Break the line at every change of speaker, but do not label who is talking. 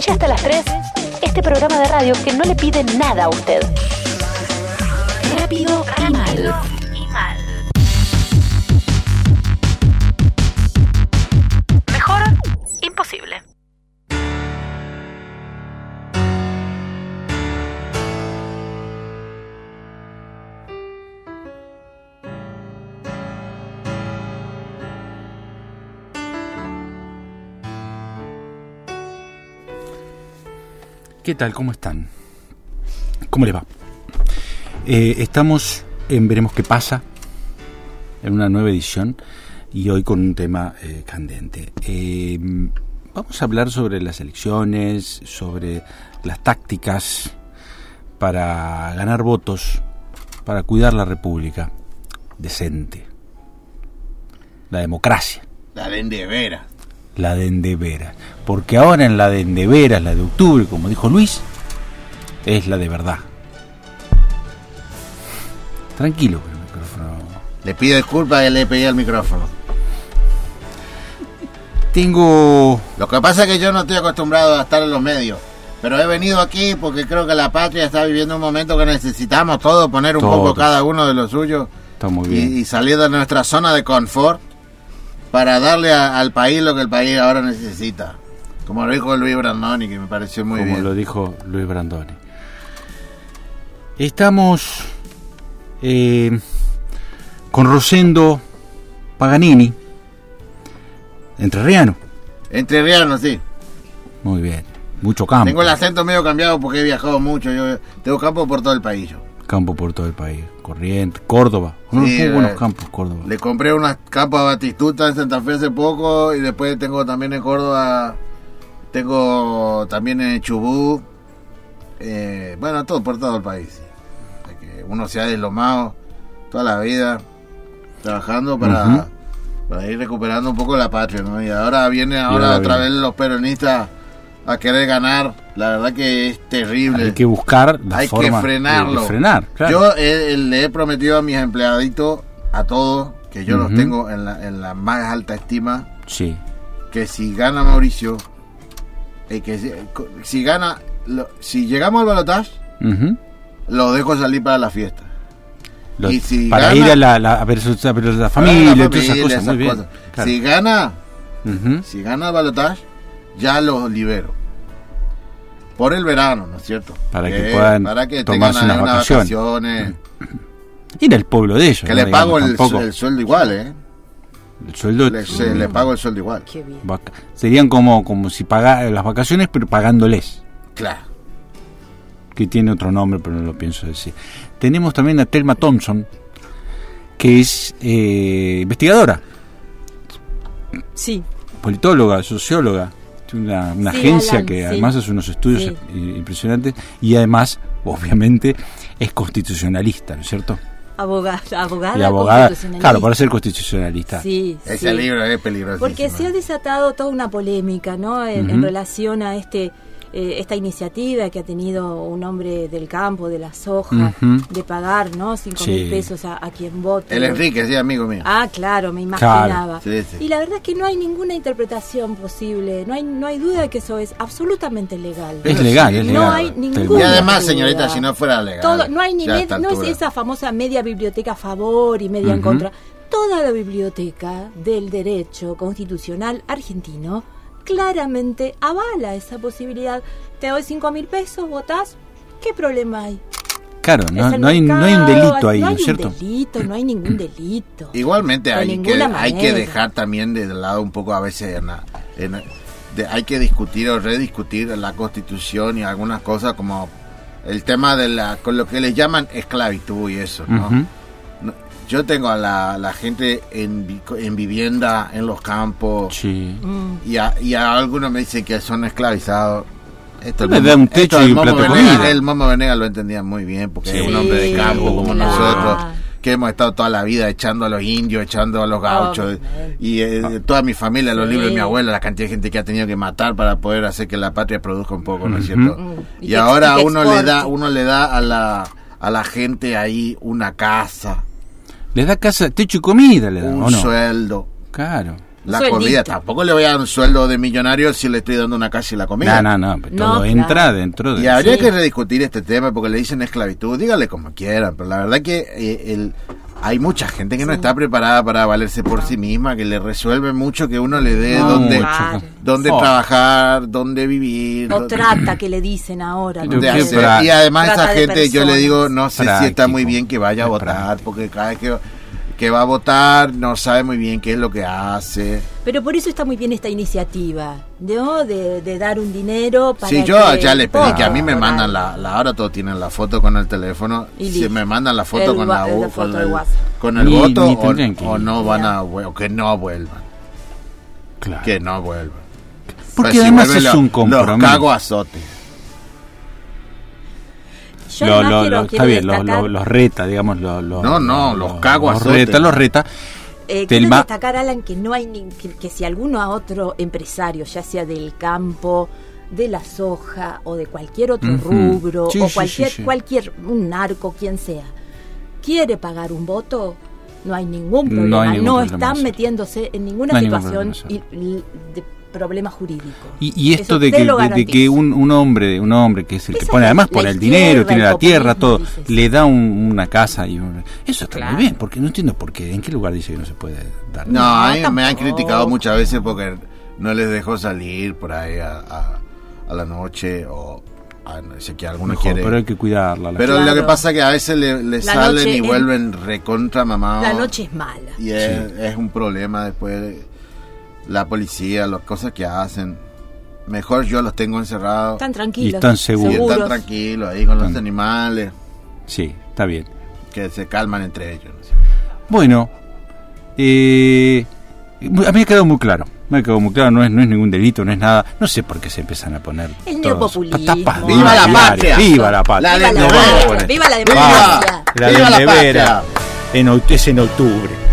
Escuche hasta las 3 este programa de radio que no le pide nada a usted. Rápido y mal.
¿Qué tal? ¿Cómo están? ¿Cómo les va? Eh, estamos en Veremos qué pasa, en una nueva edición, y hoy con un tema eh, candente. Eh, vamos a hablar sobre las elecciones, sobre las tácticas para ganar votos, para cuidar la república decente, la democracia.
La de Endevera.
La de Endevera. Porque ahora en la de Endevera, la de octubre, como dijo Luis, es la de verdad. Tranquilo con el micrófono.
Le pido disculpas que le pedí al micrófono.
Tengo.
Lo que pasa es que yo no estoy acostumbrado a estar en los medios. Pero he venido aquí porque creo que la patria está viviendo un momento que necesitamos todos poner un poco cada uno de lo suyo
Está muy
y,
bien.
y salir de nuestra zona de confort para darle a- al país lo que el país ahora necesita. Como lo dijo Luis Brandoni, que me pareció muy
como
bien.
lo dijo Luis Brandoni. Estamos eh, con Rosendo Paganini, entrerriano.
Entre Rianos, sí.
Muy bien. Mucho campo.
Tengo el acento medio cambiado porque he viajado mucho. Yo tengo campo por todo el país. yo.
Campo por todo el país. Corriente, Córdoba. Unos
Sí,
muy buenos campos, Córdoba.
Le compré unas campos a Batistuta en Santa Fe hace poco y después tengo también en Córdoba, tengo también en Chubut, eh, bueno, todo por todo el país. que uno se ha deslomado toda la vida trabajando para, ir recuperando un poco la patria, ¿no? Y ahora viene ahora otra vez los peronistas a querer ganar. La verdad que es terrible.
Hay que buscar la
Hay que
forma
frenarlo.
de frenar, claro.
Yo eh, le he prometido a mis empleaditos, a todos, que yo los tengo en la, en la más alta estima,
Sí.
que si gana Mauricio, eh, que si, si gana, lo- si llegamos al balotaje,
Ujú.
lo dejo salir para la fiesta. Y si
para
gana-
ir a la, la- a ver, su- a ver la familia,
la
todas esas cosas.
esas
muy bien.
cosas.
Claro.
Si gana, si gana el balotaje, ya los libero. Por el verano, ¿no es cierto?
Para que puedan
para que
tomarse
tengan
unas vacaciones.
vacaciones.
Ir al pueblo de ellos.
Que
¿no?
le
Digamos,
pago el, el sueldo igual, ¿eh?
El sueldo
Le, se- le pago el sueldo igual.
Qué bien.
vaca- serían como, como si pagara las vacaciones, pero pagándoles.
Claro.
Que tiene otro nombre, pero no lo pienso decir. Tenemos también a Telma Thompson, que es eh, investigadora,
Sí,
politóloga, socióloga. Una, una
Sí,
agencia
Alan,
que
sí.
además hace unos estudios
Sí.
impresionantes y además, obviamente, es constitucionalista, ¿no es cierto?
abogada, abogada,
y abogada,
constitucionalista.
claro, para ser constitucionalista.
Sí,
Ese
sí.
libro es peligroso.
Porque se ha desatado toda una polémica, ¿no? En, relación a este eh, esta iniciativa que ha tenido un hombre del campo, de la soja, de pagar, ¿no? Cinco
Sí.
mil pesos a, a quien vote.
El Enrique, sí, amigo mío.
Ah, claro, me imaginaba.
Claro, sí, sí.
Y la verdad es que no hay ninguna interpretación posible, no hay no hay duda de que eso es absolutamente legal.
Es legal, es
No
legal.
hay
Telma.
ninguna
y además,
duda.
señorita, si no fuera legal.
Todo, no hay ni med- no es esa famosa media biblioteca a favor y media en contra. Toda la biblioteca del derecho constitucional argentino claramente avala esa posibilidad. Te doy cinco mil pesos, votás, ¿qué problema hay?
Claro, no, no hay, no hay un delito ahí,
no
¿no
hay
es cierto?
un delito, no hay ningún delito.
Igualmente hay que, hay que dejar también de lado un poco a veces en la- en- de- hay que discutir o rediscutir la constitución y algunas cosas como el tema de la con lo que les llaman esclavitud y eso, ¿no? No, Yo tengo a la, la gente en, vi- en vivienda, en los campos,
Sí.
Y a, y a algunos me dicen que son esclavizados. Esto el
da un
esto
techo
el
y un
Momo
plato de
Venegas-
comida.
El Momo Venegas lo entendía muy bien, porque
Sí,
es un hombre de campo como
claro.
nosotros, que hemos estado toda la vida echando a los indios, echando a los gauchos, y eh, toda mi familia, los
Sí.
libros de mi abuela, la cantidad de gente que ha tenido que matar para poder hacer que la patria produzca un poco, ¿no es cierto?
Mm. Y
Y, ahora uno le da, uno le da a la, a la gente ahí una casa,
Les da casa, techo y comida, le dan,
un
¿o no?
sueldo.
Claro.
La
Sueldito.
comida, tampoco le voy a dar un sueldo de millonario si le estoy dando una casa y la comida.
No, no, no, todo
claro.
entra dentro de...
Y habría
Sí.
que rediscutir este tema porque le dicen esclavitud, dígale como quieran, pero la verdad que eh, el, hay mucha gente que no está preparada para valerse por sí misma, que le resuelve mucho que uno le dé
No,
dónde, dónde
Oh.
trabajar, dónde vivir.
O
dónde-
trata que le dicen ahora.
Y además
Trata
esa gente, yo le digo, no sé si está muy bien que vaya a votar,
práctico.
porque cada vez que, que va a votar no sabe muy bien qué es lo que hace.
Pero por eso está muy bien esta iniciativa, ¿no? De, de dar un dinero para
Sí, yo
que
ya le pedí que a mí me mandan la, la ahora todos tienen la foto con el teléfono,
Y
si me mandan la foto
El
con la,
la
con
foto
el,
WhatsApp.
con el
Ni-
voto
ni
o,
que
o no van a o que no vuelvan,
Claro.
que no vuelvan.
Porque
Pues si
además
vuelven,
es un compromiso.
Los cago a azote.
Yo
Lo-
además
lo-
quiero,
lo-
quiero
está bien, los
destacar,
lo- los reta, digamos. lo- lo-
No, no, los cago a
los reta, los reta.
eh, quiero
Telma-
destacar, Alan, que no hay ni- que, que si alguno a otro empresario, ya sea del campo, de la soja o de cualquier otro rubro
Sí,
o
sí,
cualquier
sí, sí.
cualquier un narco quien sea, quiere pagar un voto, no hay ningún
No
problema.
hay
No,
problema,
están metiéndose en ninguna
No hay
situación y- de problema jurídico.
Y, y esto
Eso
de que, de- que un, un hombre, un hombre que es el que pone, además pone el dinero, tiene la tierra, todo,
dices.
le da un- una casa y un, eso está
Claro.
muy bien, porque no entiendo por qué, en qué lugar dice que no se puede dar.
No,
No,
a mí me han criticado muchas veces porque no les dejo salir por ahí a, a- a la noche o a, no sé que alguno
Mejor,
quiere.
pero hay que cuidarla. la
Pero
Claro.
lo que pasa es que a veces le, salen y vuelven recontra mamados.
La noche es mala.
Y es, es un problema después. La policía, las cosas que hacen. Mejor yo los tengo encerrados.
Están tranquilos.
Y están
y
seguros.
seguros.
están tranquilos ahí con los animales.
Sí, está bien.
Que se calman entre ellos. ¿no?
Bueno, eh, a mí me ha quedado muy claro. Me ha quedado muy claro, no es, no es ningún delito, no es nada. No sé por qué se empiezan a poner.
El neopopulismo.
tapas
¡Viva la patria!
¡Viva la patria!
Viva la
No vamos a
patria,
poner-
viva la democracia.
La
¡Viva la patria!
en, es en octubre.